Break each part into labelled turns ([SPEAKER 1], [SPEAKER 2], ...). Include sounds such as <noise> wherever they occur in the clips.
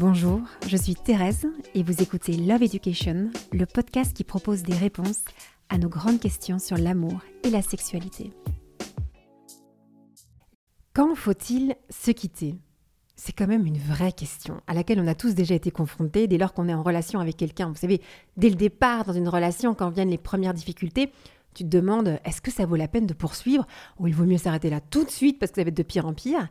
[SPEAKER 1] Bonjour, je suis Thérèse et vous écoutez Love Education, le podcast qui propose des réponses à nos grandes questions sur l'amour et la sexualité. Quand faut-il se quitter? C'est quand même une vraie question à laquelle on a tous déjà été confrontés dès lors qu'on est en relation avec quelqu'un. Vous savez, dès le départ dans une relation, quand viennent les premières difficultés, tu te demandes est-ce que ça vaut la peine de poursuivre? Ou il vaut mieux s'arrêter là tout de suite parce que ça va être de pire en pire?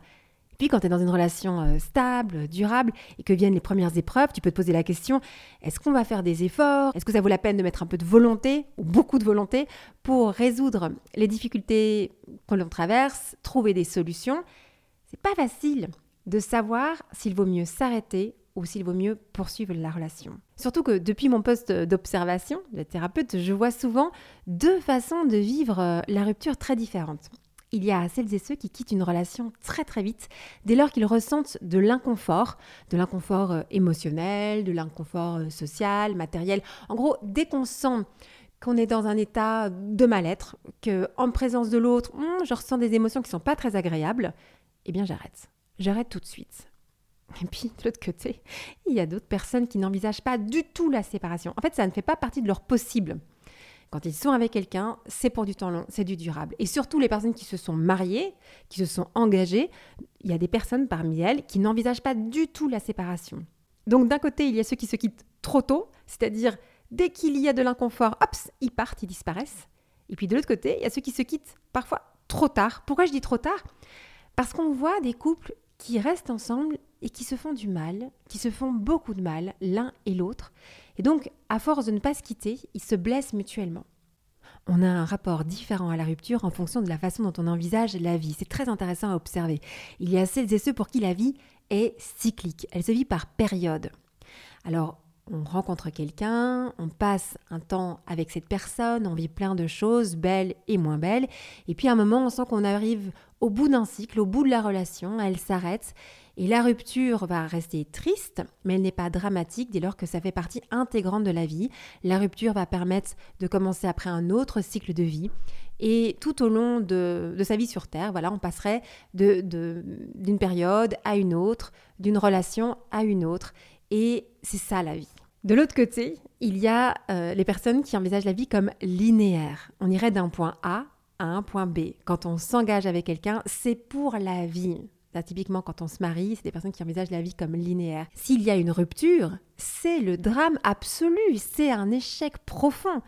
[SPEAKER 1] Puis quand tu es dans une relation euh, stable, durable, et que viennent les premières épreuves, tu peux te poser la question, est-ce qu'on va faire des efforts? Est-ce que ça vaut la peine de mettre un peu de volonté, ou beaucoup de volonté, pour résoudre les difficultés que l'on traverse, trouver des solutions? C'est pas facile de savoir s'il vaut mieux s'arrêter ou s'il vaut mieux poursuivre la relation. Surtout que depuis mon poste d'observation de thérapeute, je vois souvent deux façons de vivre euh, la rupture très différentes. Il y a celles et ceux qui quittent une relation très très vite dès lors qu'ils ressentent de l'inconfort, de l'inconfort euh, émotionnel, de l'inconfort euh, social, matériel. En gros, dès qu'on sent qu'on est dans un état de mal-être, que en présence de l'autre, hmm, je ressens des émotions qui sont pas très agréables, eh bien j'arrête. J'arrête tout de suite. Et puis, de l'autre côté, il y a d'autres personnes qui n'envisagent pas du tout la séparation. En fait, ça ne fait pas partie de leur possible. Quand ils sont avec quelqu'un, c'est pour du temps long, c'est du durable. Et surtout les personnes qui se sont mariées, qui se sont engagées, il y a des personnes parmi elles qui n'envisagent pas du tout la séparation. Donc d'un côté, il y a ceux qui se quittent trop tôt, c'est-à-dire dès qu'il y a de l'inconfort, hop, ils partent, ils disparaissent. Et puis de l'autre côté, il y a ceux qui se quittent parfois trop tard. Pourquoi je dis trop tard? Parce qu'on voit des couples qui restent ensemble et qui se font du mal, qui se font beaucoup de mal l'un et l'autre, et donc, à force de ne pas se quitter, ils se blessent mutuellement. On a un rapport différent à la rupture en fonction de la façon dont on envisage la vie. C'est très intéressant à observer. Il y a celles et ceux pour qui la vie est cyclique. Elle se vit par période. Alors, on rencontre quelqu'un, on passe un temps avec cette personne, on vit plein de choses, belles et moins belles, et puis à un moment, on sent qu'on arrive au bout d'un cycle, au bout de la relation, elle s'arrête, et la rupture va rester triste, mais elle n'est pas dramatique dès lors que ça fait partie intégrante de la vie. La rupture va permettre de commencer après un autre cycle de vie. Et tout au long de, sa vie sur Terre, voilà, on passerait d'une de, période à une autre, d'une relation à une autre. Et c'est ça la vie. De l'autre côté, il y a euh, les personnes qui envisagent la vie comme linéaire. On irait d'un point A à un point B. Quand on s'engage avec quelqu'un, c'est pour la vie typiquement, quand on se marie, c'est des personnes qui envisagent la vie comme linéaire. S'il y a une rupture, c'est le drame absolu, c'est un échec profond.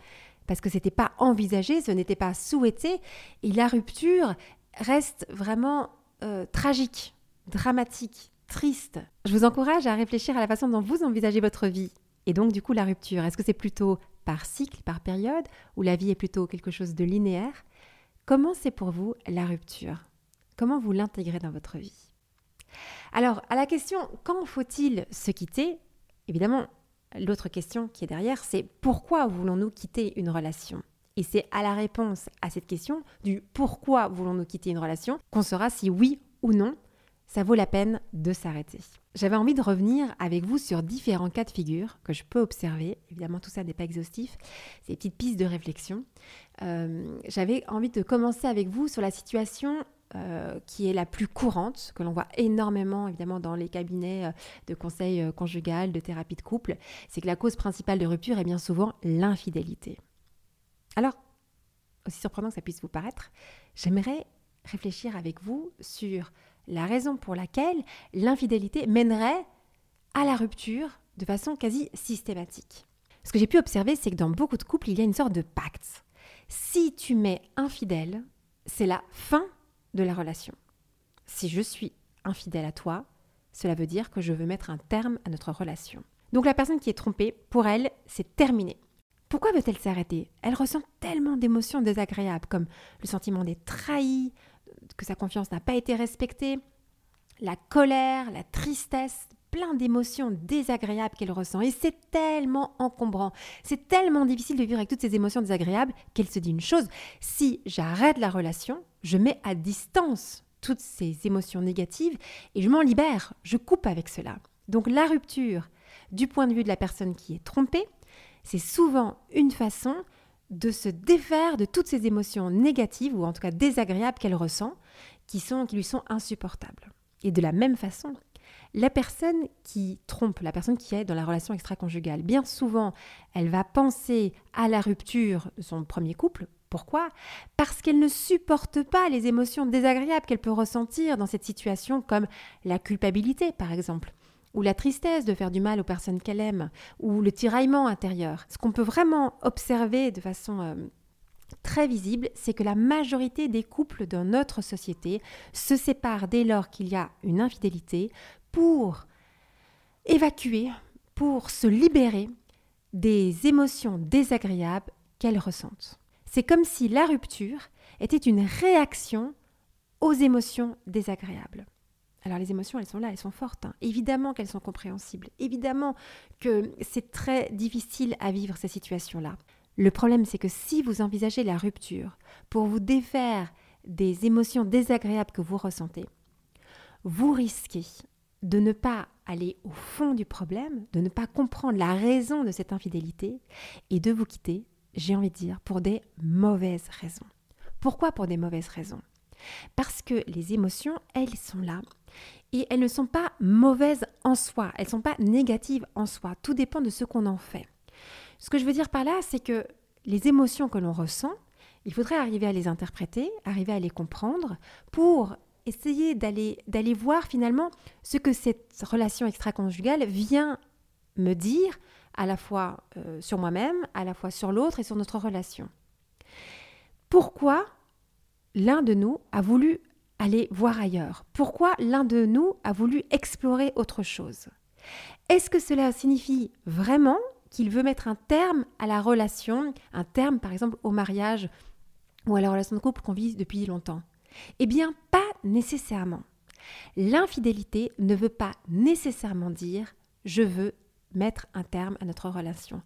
[SPEAKER 1] Parce que ce n'était pas envisagé, ce n'était pas souhaité. Et la rupture reste vraiment euh, tragique, dramatique, triste. Je vous encourage à réfléchir à la façon dont vous envisagez votre vie. Et donc, du coup, la rupture. Est-ce que c'est plutôt par cycle, par période, ou la vie est plutôt quelque chose de linéaire? Comment c'est pour vous la rupture? Comment vous l'intégrez dans votre vie? Alors, à la question quand faut-il se quitter? Évidemment, l'autre question qui est derrière, c'est pourquoi voulons-nous quitter une relation? Et c'est à la réponse à cette question du pourquoi voulons-nous quitter une relation? qu'on saura si oui ou non ça vaut la peine de s'arrêter. J'avais envie de revenir avec vous sur différents cas de figure que je peux observer. Évidemment, tout ça n'est pas exhaustif. C'est des petites pistes de réflexion. Euh, j'avais envie de commencer avec vous sur la situation euh, qui est la plus courante, que l'on voit énormément évidemment dans les cabinets euh, de conseil euh, conjugal, de thérapie de couple, c'est que la cause principale de rupture est bien souvent l'infidélité. Alors, aussi surprenant que ça puisse vous paraître, j'aimerais réfléchir avec vous sur la raison pour laquelle l'infidélité mènerait à la rupture de façon quasi systématique. Ce que j'ai pu observer, c'est que dans beaucoup de couples, il y a une sorte de pacte. Si tu m'es infidèle, c'est la fin de la relation. Si je suis infidèle à toi, cela veut dire que je veux mettre un terme à notre relation. Donc la personne qui est trompée, pour elle, c'est terminé. Pourquoi veut-elle s'arrêter? Elle ressent tellement d'émotions désagréables comme le sentiment d'être trahi, que sa confiance n'a pas été respectée, la colère, la tristesse, plein d'émotions désagréables qu'elle ressent. Et c'est tellement encombrant, c'est tellement difficile de vivre avec toutes ces émotions désagréables qu'elle se dit une chose, si j'arrête la relation, je mets à distance toutes ces émotions négatives et je m'en libère, je coupe avec cela. Donc la rupture, du point de vue de la personne qui est trompée, c'est souvent une façon de se défaire de toutes ces émotions négatives ou en tout cas désagréables qu'elle ressent, qui, sont, qui lui sont insupportables. Et de la même façon, La personne qui trompe, la personne qui est dans la relation extra-conjugale, bien souvent, elle va penser à la rupture de son premier couple. Pourquoi? Parce qu'elle ne supporte pas les émotions désagréables qu'elle peut ressentir dans cette situation, comme la culpabilité, par exemple, ou la tristesse de faire du mal aux personnes qu'elle aime, ou le tiraillement intérieur. Ce qu'on peut vraiment observer de façon euh, très visible, c'est que la majorité des couples dans notre société se séparent dès lors qu'il y a une infidélité pour évacuer, pour se libérer des émotions désagréables qu'elles ressentent. C'est comme si la rupture était une réaction aux émotions désagréables. Alors les émotions, elles sont là, elles sont fortes. Hein. Évidemment qu'elles sont compréhensibles. Évidemment que c'est très difficile à vivre ces situations-là. Le problème, c'est que si vous envisagez la rupture pour vous défaire des émotions désagréables que vous ressentez, vous risquez de ne pas aller au fond du problème, de ne pas comprendre la raison de cette infidélité et de vous quitter, j'ai envie de dire, pour des mauvaises raisons. Pourquoi pour des mauvaises raisons? Parce que les émotions, elles sont là et elles ne sont pas mauvaises en soi, elles ne sont pas négatives en soi, tout dépend de ce qu'on en fait. Ce que je veux dire par là, c'est que les émotions que l'on ressent, il faudrait arriver à les interpréter, arriver à les comprendre pour essayer d'aller, voir finalement ce que cette relation extra-conjugale vient me dire à la fois euh, sur moi-même, à la fois sur l'autre et sur notre relation. Pourquoi l'un de nous a voulu aller voir ailleurs? Pourquoi l'un de nous a voulu explorer autre chose? Est-ce que cela signifie vraiment qu'il veut mettre un terme à la relation, un terme par exemple au mariage ou à la relation de couple qu'on vit depuis longtemps? Eh bien, pas nécessairement. L'infidélité ne veut pas nécessairement dire je veux mettre un terme à notre relation.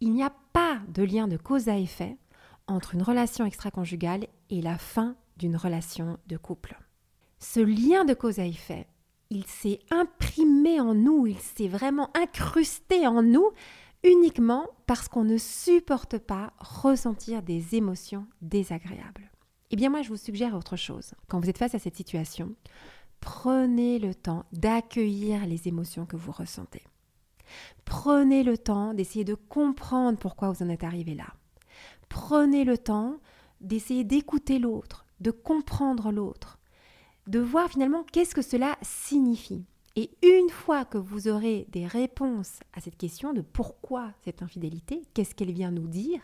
[SPEAKER 1] Il n'y a pas de lien de cause à effet entre une relation extra-conjugale et la fin d'une relation de couple. Ce lien de cause à effet, il s'est imprimé en nous, il s'est vraiment incrusté en nous uniquement parce qu'on ne supporte pas ressentir des émotions désagréables. Eh bien moi, je vous suggère autre chose. Quand vous êtes face à cette situation, prenez le temps d'accueillir les émotions que vous ressentez. Prenez le temps d'essayer de comprendre pourquoi vous en êtes arrivé là. Prenez le temps d'essayer d'écouter l'autre, de comprendre l'autre, de voir finalement qu'est-ce que cela signifie. Et une fois que vous aurez des réponses à cette question de pourquoi cette infidélité, qu'est-ce qu'elle vient nous dire,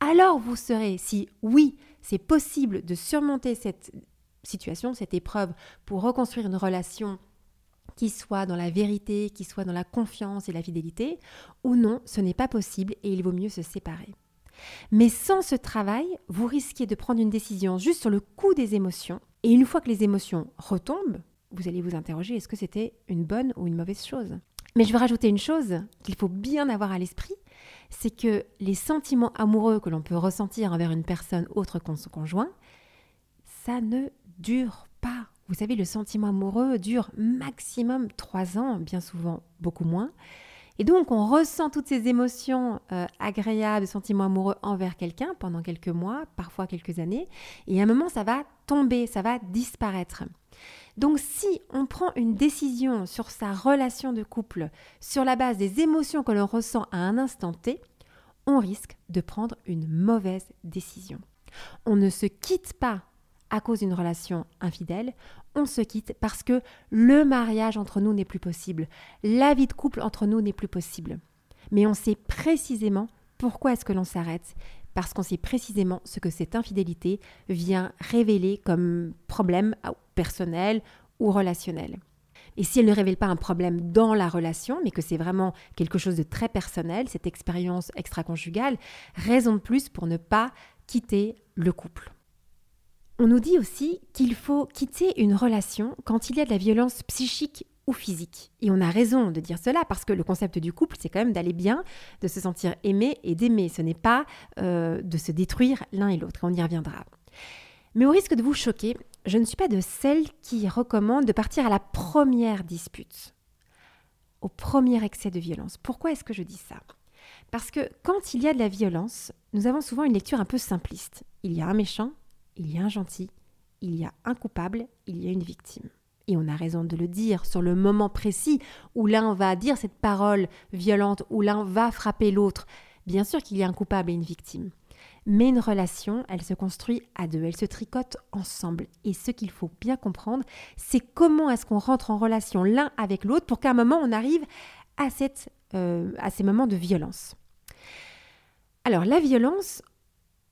[SPEAKER 1] alors vous serez, si oui, c'est possible de surmonter cette situation, cette épreuve, pour reconstruire une relation qui soit dans la vérité, qui soit dans la confiance et la fidélité, ou non, ce n'est pas possible et il vaut mieux se séparer. Mais sans ce travail, vous risquez de prendre une décision juste sur le coup des émotions, et une fois que les émotions retombent, vous allez vous interroger est-ce que c'était une bonne ou une mauvaise chose? Mais je veux rajouter une chose qu'il faut bien avoir à l'esprit, c'est que les sentiments amoureux que l'on peut ressentir envers une personne autre qu'en son conjoint, ça ne dure pas. Vous savez, le sentiment amoureux dure maximum trois ans, bien souvent beaucoup moins. Et donc, on ressent toutes ces émotions euh, agréables, sentiments amoureux envers quelqu'un pendant quelques mois, parfois quelques années. Et à un moment, ça va tomber, ça va disparaître. Donc si on prend une décision sur sa relation de couple sur la base des émotions que l'on ressent à un instant T, on risque de prendre une mauvaise décision. On ne se quitte pas à cause d'une relation infidèle, on se quitte parce que le mariage entre nous n'est plus possible, la vie de couple entre nous n'est plus possible. Mais on sait précisément pourquoi est-ce que l'on s'arrête parce qu'on sait précisément ce que cette infidélité vient révéler comme problème personnel ou relationnel. Et si elle ne révèle pas un problème dans la relation, mais que c'est vraiment quelque chose de très personnel, cette expérience extra-conjugale, raison de plus pour ne pas quitter le couple. On nous dit aussi qu'il faut quitter une relation quand il y a de la violence psychique ou physique. Et on a raison de dire cela parce que le concept du couple, c'est quand même d'aller bien, de se sentir aimé et d'aimer. Ce n'est pas euh, de se détruire l'un et l'autre. On y reviendra. Mais au risque de vous choquer, je ne suis pas de celle qui recommande de partir à la première dispute, au premier excès de violence. Pourquoi est-ce que je dis ça? Parce que quand il y a de la violence, nous avons souvent une lecture un peu simpliste. Il y a un méchant, il y a un gentil, il y a un coupable, il y a une victime. et on a raison de le dire, sur le moment précis où l'un va dire cette parole violente, où l'un va frapper l'autre, bien sûr qu'il y a un coupable et une victime. Mais une relation, elle se construit à deux, elle se tricote ensemble. Et ce qu'il faut bien comprendre, c'est comment est-ce qu'on rentre en relation l'un avec l'autre pour qu'à un moment on arrive à, cette, euh, ces moments de violence. Alors la violence,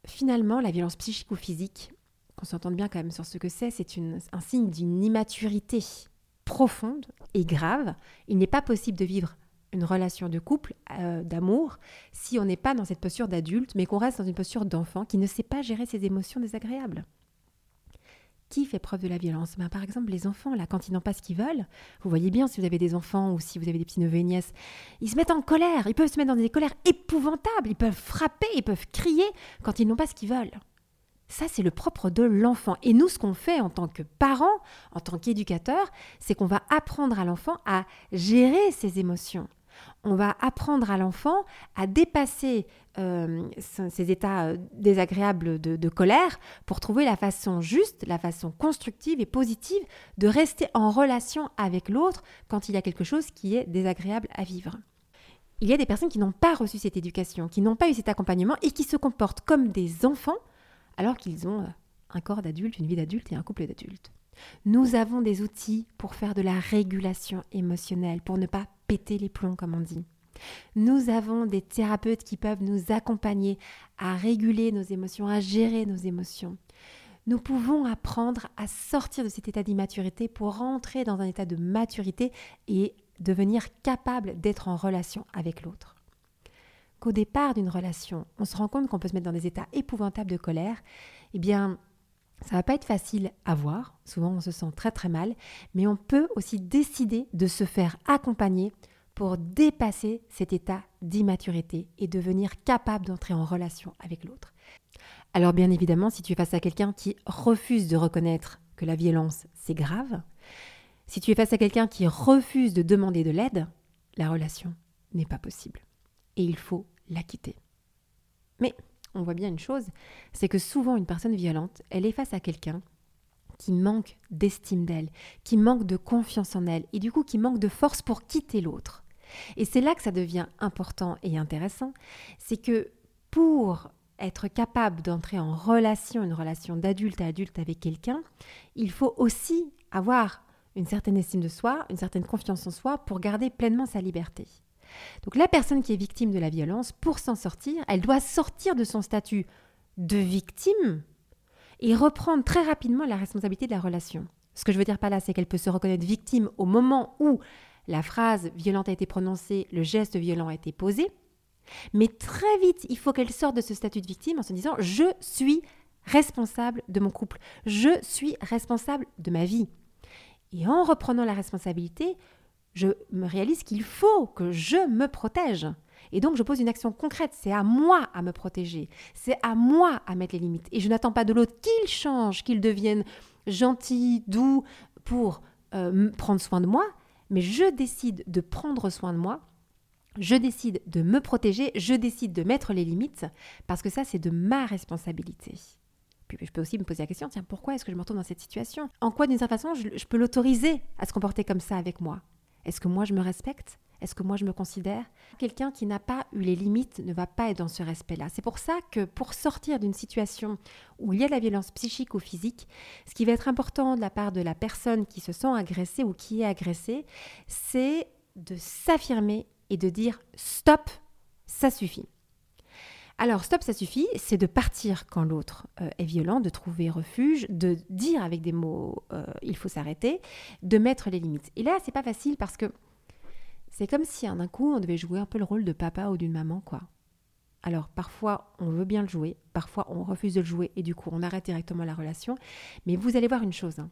[SPEAKER 1] finalement, la violence psychique ou physique, qu'on s'entende bien quand même sur ce que c'est, c'est un signe d'une immaturité profonde et grave. Il n'est pas possible de vivre une relation de couple, euh, d'amour, si on n'est pas dans cette posture d'adulte, mais qu'on reste dans une posture d'enfant qui ne sait pas gérer ses émotions désagréables. Qui fait preuve de la violence? Ben, Par exemple, les enfants, là, quand ils n'ont pas ce qu'ils veulent, vous voyez bien si vous avez des enfants ou si vous avez des petits neveux et nièces, ils se mettent en colère, ils peuvent se mettre dans des colères épouvantables, ils peuvent frapper, ils peuvent crier quand ils n'ont pas ce qu'ils veulent. Ça, c'est le propre de l'enfant. Et nous, ce qu'on fait en tant que parents, en tant qu'éducateurs, c'est qu'on va apprendre à l'enfant à gérer ses émotions on va apprendre à l'enfant à dépasser euh, ces états euh, désagréables de, colère pour trouver la façon juste, la façon constructive et positive de rester en relation avec l'autre quand il y a quelque chose qui est désagréable à vivre. Il y a des personnes qui n'ont pas reçu cette éducation, qui n'ont pas eu cet accompagnement et qui se comportent comme des enfants alors qu'ils ont euh, un corps d'adulte, une vie d'adulte et un couple d'adultes. Nous avons des outils pour faire de la régulation émotionnelle, pour ne pas péter les plombs, comme on dit. Nous avons des thérapeutes qui peuvent nous accompagner à réguler nos émotions, à gérer nos émotions. Nous pouvons apprendre à sortir de cet état d'immaturité pour rentrer dans un état de maturité et devenir capable d'être en relation avec l'autre. Départ d'une relation, on se rend compte qu'on peut se mettre dans des états épouvantables de colère, eh bien, ça va pas être facile à voir, souvent on se sent très très mal, mais on peut aussi décider de se faire accompagner pour dépasser cet état d'immaturité et devenir capable d'entrer en relation avec l'autre. Alors bien évidemment, si tu es face à quelqu'un qui refuse de reconnaître que la violence c'est grave, si tu es face à quelqu'un qui refuse de demander de l'aide, la relation n'est pas possible et il faut la quitter. Mais on voit bien une chose, c'est que souvent une personne violente, elle est face à quelqu'un qui manque d'estime d'elle, qui manque de confiance en elle, et du coup qui manque de force pour quitter l'autre. Et c'est là que ça devient important et intéressant, c'est que pour être capable d'entrer en relation, une relation d'adulte à adulte avec quelqu'un, il faut aussi avoir une certaine estime de soi, une certaine confiance en soi pour garder pleinement sa liberté. Donc la personne qui est victime de la violence, pour s'en sortir, elle doit sortir de son statut de victime et reprendre très rapidement la responsabilité de la relation. Ce que je veux dire par là, c'est qu'elle peut se reconnaître victime au moment où la phrase violente a été prononcée, le geste violent a été posé, mais très vite, il faut qu'elle sorte de ce statut de victime en se disant je suis responsable de mon couple, je suis responsable de ma vie. Et en reprenant la responsabilité, je me réalise qu'il faut que je me protège. Et donc, je pose une action concrète. C'est à moi à me protéger. C'est à moi à mettre les limites. Et je n'attends pas de l'autre qu'il change, qu'il devienne gentil, doux pour euh, prendre soin de moi. Mais je décide de prendre soin de moi. Je décide de me protéger. Je décide de mettre les limites. Parce que ça, c'est de ma responsabilité. Puis je peux aussi me poser la question, tiens, pourquoi est-ce que je me retrouve dans cette situation? En quoi, d'une certaine façon, je peux l'autoriser à se comporter comme ça avec moi? Est-ce que moi je me respecte? Est-ce que moi je me considère? Quelqu'un qui n'a pas eu les limites ne va pas être dans ce respect-là. C'est pour ça que pour sortir d'une situation où il y a de la violence psychique ou physique, ce qui va être important de la part de la personne qui se sent agressée ou qui est agressée, c'est de s'affirmer et de dire stop, ça suffit. Alors, stop, ça suffit, c'est de partir quand l'autre euh, est violent, de trouver refuge, de dire avec des mots euh, il faut s'arrêter, de mettre les limites. Et là, c'est pas facile parce que c'est comme si d'un coup on devait jouer un peu le rôle de papa ou d'une maman, quoi. Alors, parfois on veut bien le jouer, parfois on refuse de le jouer et du coup on arrête directement la relation. Mais vous allez voir une chose hein.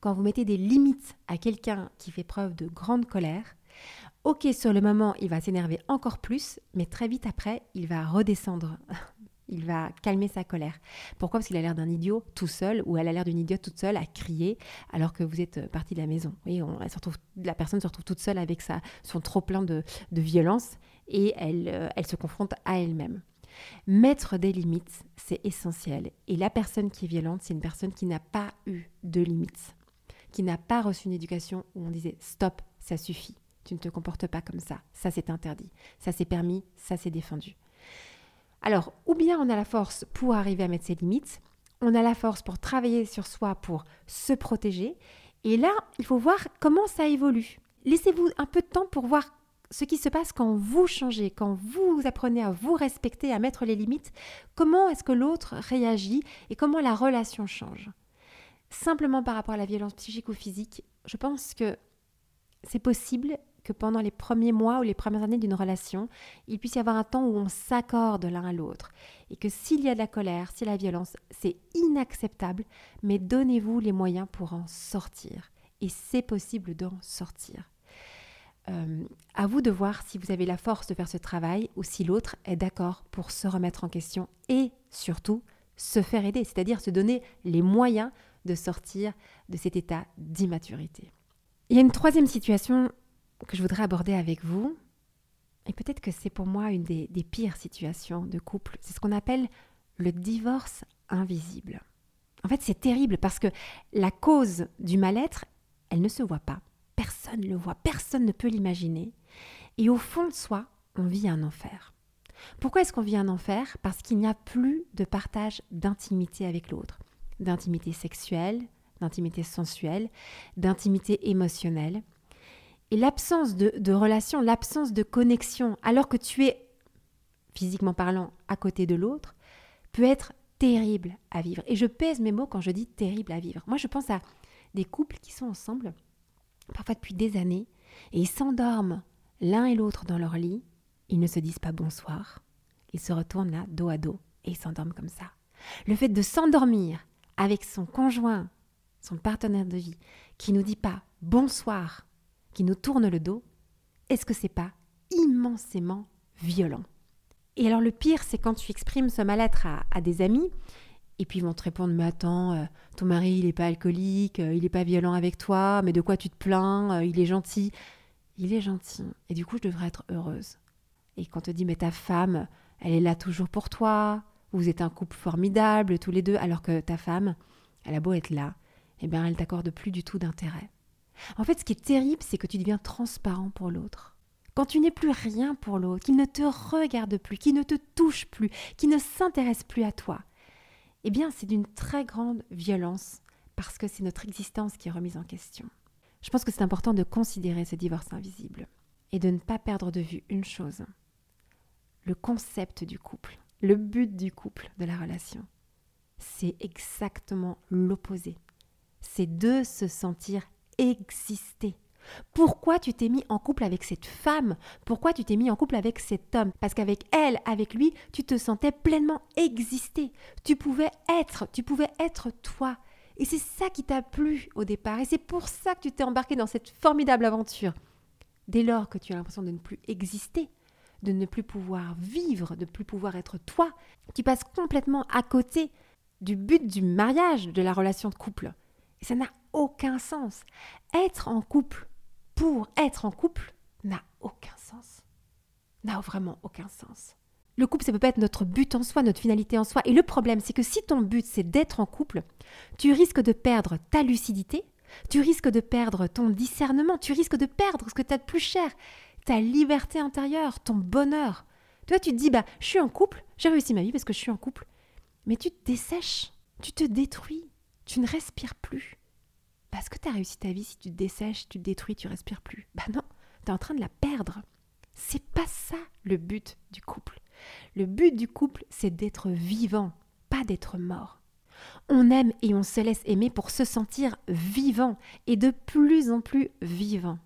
[SPEAKER 1] quand vous mettez des limites à quelqu'un qui fait preuve de grande colère, Ok, sur le moment, il va s'énerver encore plus, mais très vite après, il va redescendre. <laughs> il va calmer sa colère. Pourquoi? Parce qu'il a l'air d'un idiot tout seul, ou elle a l'air d'une idiote toute seule à crier alors que vous êtes parti de la maison. Oui, on, la personne se retrouve toute seule avec sa, son trop plein de, violence et euh, elle se confronte à elle-même. Mettre des limites, c'est essentiel. Et la personne qui est violente, c'est une personne qui n'a pas eu de limites qui n'a pas reçu une éducation où on disait stop, ça suffit, tu ne te comportes pas comme ça, ça c'est interdit, ça c'est permis, ça c'est défendu. Alors, ou bien on a la force pour arriver à mettre ses limites, on a la force pour travailler sur soi, pour se protéger, et là, il faut voir comment ça évolue. Laissez-vous un peu de temps pour voir ce qui se passe quand vous changez, quand vous apprenez à vous respecter, à mettre les limites, comment est-ce que l'autre réagit et comment la relation change? Simplement par rapport à la violence psychique ou physique, je pense que c'est possible que pendant les premiers mois ou les premières années d'une relation, il puisse y avoir un temps où on s'accorde l'un à l'autre. Et que s'il y a de la colère, s'il y a la violence, c'est inacceptable, mais donnez-vous les moyens pour en sortir. Et c'est possible d'en sortir. Euh, à vous de voir si vous avez la force de faire ce travail ou si l'autre est d'accord pour se remettre en question et surtout se faire aider, c'est-à-dire se donner les moyens de sortir de cet état d'immaturité. Il y a une troisième situation que je voudrais aborder avec vous, et peut-être que c'est pour moi une des, pires situations de couple, c'est ce qu'on appelle le divorce invisible. En fait, c'est terrible parce que la cause du mal-être, elle ne se voit pas. Personne ne le voit, personne ne peut l'imaginer. Et au fond de soi, on vit un enfer. Pourquoi est-ce qu'on vit un enfer? Parce qu'il n'y a plus de partage d'intimité avec l'autre, d'intimité sexuelle, d'intimité sensuelle, d'intimité émotionnelle. Et l'absence de, relation, l'absence de connexion, alors que tu es, physiquement parlant, à côté de l'autre, peut être terrible à vivre. Et je pèse mes mots quand je dis terrible à vivre. Moi, je pense à des couples qui sont ensemble parfois depuis des années, et ils s'endorment l'un et l'autre dans leur lit, ils ne se disent pas bonsoir, ils se retournent là, dos à dos, et ils s'endorment comme ça. Le fait de s'endormir avec son conjoint, son partenaire de vie, qui nous dit pas bonsoir, qui nous tourne le dos, est-ce que c'est pas immensément violent? Et alors le pire, c'est quand tu exprimes ce mal-être à, des amis, et puis ils vont te répondre, mais attends, euh, ton mari, il n'est pas alcoolique, euh, il n'est pas violent avec toi, mais de quoi tu te plains, euh, il est gentil. Il est gentil, et du coup, je devrais être heureuse. Et quand on te dit, mais ta femme, elle est là toujours pour toi, vous êtes un couple formidable tous les deux, alors que ta femme, elle a beau être là, eh bien, elle t'accorde plus du tout d'intérêt. En fait, ce qui est terrible, c'est que tu deviens transparent pour l'autre. Quand tu n'es plus rien pour l'autre, qu'il ne te regarde plus, qu'il ne te touche plus, qu'il ne s'intéresse plus à toi, eh bien c'est d'une très grande violence parce que c'est notre existence qui est remise en question. Je pense que c'est important de considérer ce divorce invisible et de ne pas perdre de vue une chose, le concept du couple, le but du couple, de la relation. C'est exactement l'opposé. C'est de se sentir exister. Pourquoi tu t'es mis en couple avec cette femme? Pourquoi tu t'es mis en couple avec cet homme? Parce qu'avec elle, avec lui, tu te sentais pleinement exister. Tu pouvais être, tu pouvais être toi. Et c'est ça qui t'a plu au départ. Et c'est pour ça que tu t'es embarqué dans cette formidable aventure. Dès lors que tu as l'impression de ne plus exister, de ne plus pouvoir vivre, de ne plus pouvoir être toi, tu passes complètement à côté du but du mariage, de la relation de couple. Ça n'a aucun sens. Être en couple pour être en couple n'a aucun sens. N'a vraiment aucun sens. Le couple, ça peut pas être notre but en soi, notre finalité en soi. Et le problème, c'est que si ton but, c'est d'être en couple, tu risques de perdre ta lucidité, tu risques de perdre ton discernement, tu risques de perdre ce que tu as de plus cher, ta liberté intérieure, ton bonheur. Toi, tu te dis, bah, je suis en couple, j'ai réussi ma vie parce que je suis en couple. Mais tu te dessèches, tu te détruis, tu ne respires plus. Parce que tu as réussi ta vie si tu te dessèches, tu te détruis, tu respires plus Bah non, tu es en train de la perdre. C'est pas ça le but du couple. Le but du couple, c'est d'être vivant, pas d'être mort. On aime et on se laisse aimer pour se sentir vivant et de plus en plus vivant.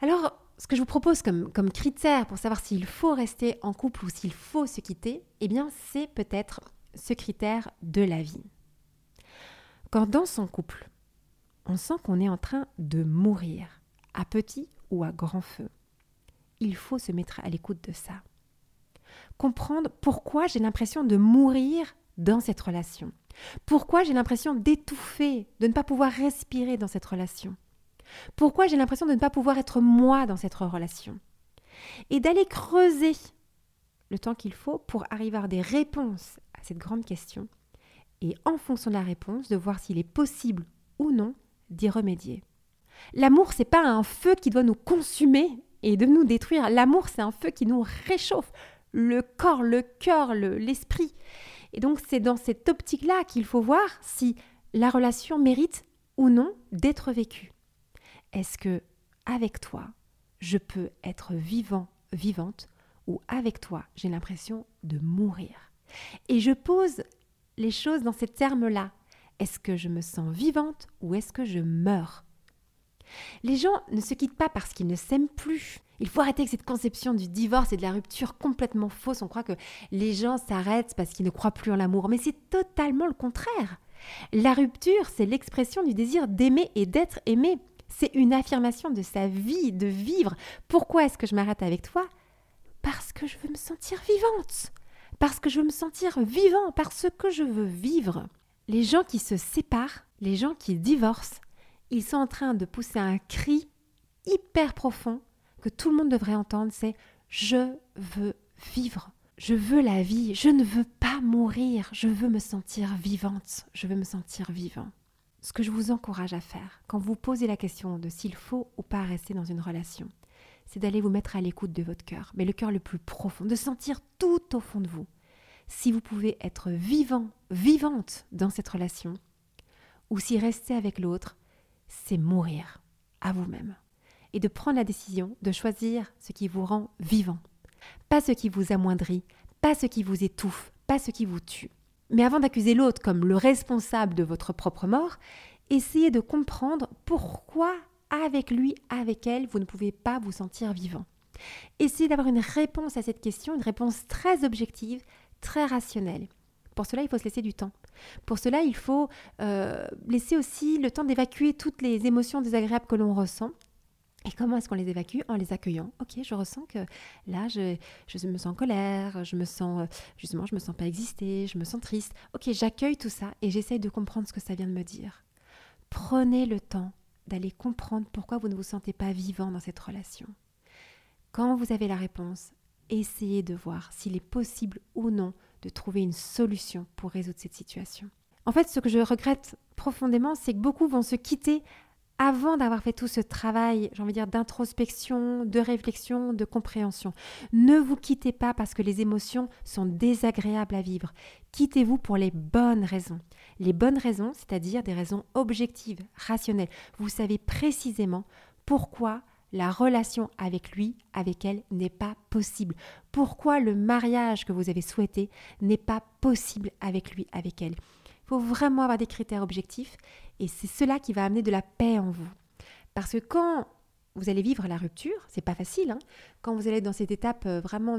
[SPEAKER 1] Alors, ce que je vous propose comme, comme critère pour savoir s'il faut rester en couple ou s'il faut se quitter, eh bien, c'est peut-être ce critère de la vie. Quand dans son couple, on sent qu'on est en train de mourir, à petit ou à grand feu, il faut se mettre à l'écoute de ça. Comprendre pourquoi j'ai l'impression de mourir dans cette relation. Pourquoi j'ai l'impression d'étouffer, de ne pas pouvoir respirer dans cette relation. Pourquoi j'ai l'impression de ne pas pouvoir être moi dans cette relation. Et d'aller creuser le temps qu'il faut pour arriver à des réponses à cette grande question et en fonction de la réponse, de voir s'il est possible ou non d'y remédier. L'amour, c'est pas un feu qui doit nous consumer et de nous détruire. L'amour, c'est un feu qui nous réchauffe le corps, le cœur, l'esprit. et donc, c'est dans cette optique-là qu'il faut voir si la relation mérite ou non d'être vécue. Est-ce que, avec toi, je peux être vivant, vivante, ou avec toi, j'ai l'impression de mourir? Et je pose les choses dans ces termes-là. Est-ce que je me sens vivante ou est-ce que je meurs? Les gens ne se quittent pas parce qu'ils ne s'aiment plus. Il faut arrêter avec cette conception du divorce et de la rupture complètement fausse. On croit que les gens s'arrêtent parce qu'ils ne croient plus en l'amour, mais c'est totalement le contraire. La rupture, c'est l'expression du désir d'aimer et d'être aimé. C'est une affirmation de sa vie, de vivre. Pourquoi est-ce que je m'arrête avec toi? Parce que je veux me sentir vivante. Parce que je veux me sentir vivant, parce que je veux vivre. Les gens qui se séparent, les gens qui divorcent, ils sont en train de pousser un cri hyper profond que tout le monde devrait entendre, c'est je veux vivre. Je veux la vie, je ne veux pas mourir, je veux me sentir vivante, je veux me sentir vivant. Ce que je vous encourage à faire quand vous posez la question de s'il faut ou pas rester dans une relation, c'est d'aller vous mettre à l'écoute de votre cœur, mais le cœur le plus profond, de sentir tout au fond de vous si vous pouvez être vivant, vivante dans cette relation, ou si rester avec l'autre, c'est mourir à vous-même et de prendre la décision de choisir ce qui vous rend vivant. Pas ce qui vous amoindrit, pas ce qui vous étouffe, pas ce qui vous tue. Mais avant d'accuser l'autre comme le responsable de votre propre mort, essayez de comprendre pourquoi avec lui, avec elle, vous ne pouvez pas vous sentir vivant. Essayez d'avoir une réponse à cette question, une réponse très objective, très rationnelle. Pour cela, il faut se laisser du temps. Pour cela, il faut euh, laisser aussi le temps d'évacuer toutes les émotions désagréables que l'on ressent et comment est-ce qu'on les évacue? En les accueillant. Ok, je ressens que là, je, me sens en colère, je me sens, justement, je me sens pas exister, je me sens triste. Ok, j'accueille tout ça et j'essaye de comprendre ce que ça vient de me dire. Prenez le temps d'aller comprendre pourquoi vous ne vous sentez pas vivant dans cette relation. Quand vous avez la réponse, essayez de voir s'il est possible ou non de trouver une solution pour résoudre cette situation. En fait, ce que je regrette profondément, c'est que beaucoup vont se quitter avant d'avoir fait tout ce travail, j'ai envie dire, d'introspection, de réflexion, de compréhension. Ne vous quittez pas parce que les émotions sont désagréables à vivre. Quittez-vous pour les bonnes raisons. Les bonnes raisons, c'est-à-dire des raisons objectives, rationnelles. Vous savez précisément pourquoi la relation avec lui, avec elle, n'est pas possible. Pourquoi le mariage que vous avez souhaité n'est pas possible avec lui, avec elle faut vraiment avoir des critères objectifs et c'est cela qui va amener de la paix en vous. Parce que quand vous allez vivre la rupture, c'est pas facile, hein, quand vous allez dans cette étape euh, vraiment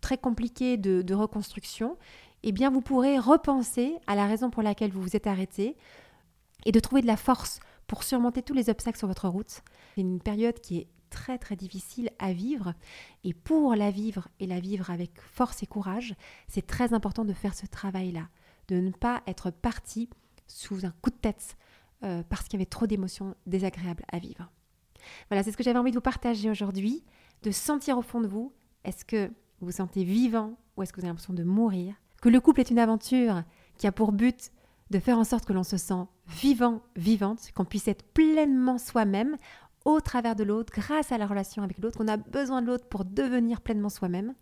[SPEAKER 1] très compliquée de, reconstruction, eh bien vous pourrez repenser à la raison pour laquelle vous vous êtes arrêté et de trouver de la force pour surmonter tous les obstacles sur votre route. C'est une période qui est très très difficile à vivre et pour la vivre et la vivre avec force et courage, c'est très important de faire ce travail-là de ne pas être parti sous un coup de tête euh, parce qu'il y avait trop d'émotions désagréables à vivre. Voilà, c'est ce que j'avais envie de vous partager aujourd'hui, de sentir au fond de vous, est-ce que vous vous sentez vivant ou est-ce que vous avez l'impression de mourir? Que le couple est une aventure qui a pour but de faire en sorte que l'on se sent vivant, vivante, qu'on puisse être pleinement soi-même au travers de l'autre, grâce à la relation avec l'autre, qu'on a besoin de l'autre pour devenir pleinement soi-même,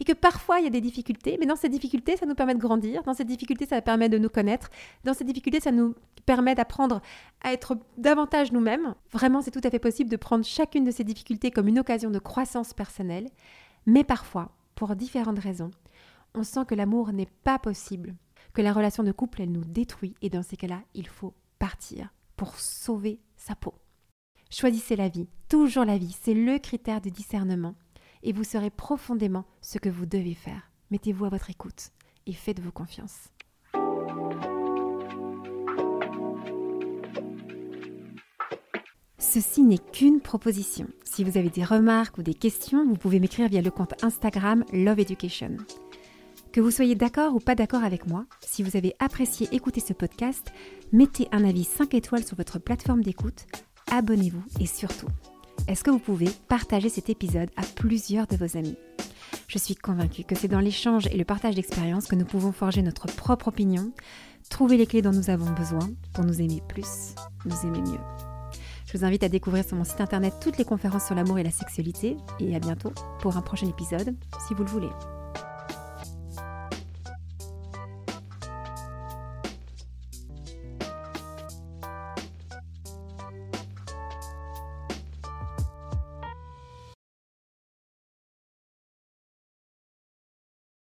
[SPEAKER 1] et que parfois il y a des difficultés, mais dans ces difficultés, ça nous permet de grandir, dans ces difficultés, ça permet de nous connaître, dans ces difficultés, ça nous permet d'apprendre à être davantage nous-mêmes. Vraiment, c'est tout à fait possible de prendre chacune de ces difficultés comme une occasion de croissance personnelle, mais parfois, pour différentes raisons, on sent que l'amour n'est pas possible, que la relation de couple, elle nous détruit, et dans ces cas-là, il faut partir pour sauver sa peau. Choisissez la vie, toujours la vie, c'est le critère de discernement, et vous saurez profondément ce que vous devez faire. Mettez-vous à votre écoute et faites-vous confiance. Ceci n'est qu'une proposition. Si vous avez des remarques ou des questions, vous pouvez m'écrire via le compte Instagram Love Education. Que vous soyez d'accord ou pas d'accord avec moi, si vous avez apprécié écouter ce podcast, mettez un avis 5 étoiles sur votre plateforme d'écoute abonnez-vous et surtout, est-ce que vous pouvez partager cet épisode à plusieurs de vos amis? Je suis convaincue que c'est dans l'échange et le partage d'expériences que nous pouvons forger notre propre opinion, trouver les clés dont nous avons besoin pour nous aimer plus, nous aimer mieux. Je vous invite à découvrir sur mon site internet toutes les conférences sur l'amour et la sexualité et à bientôt pour un prochain épisode si vous le voulez.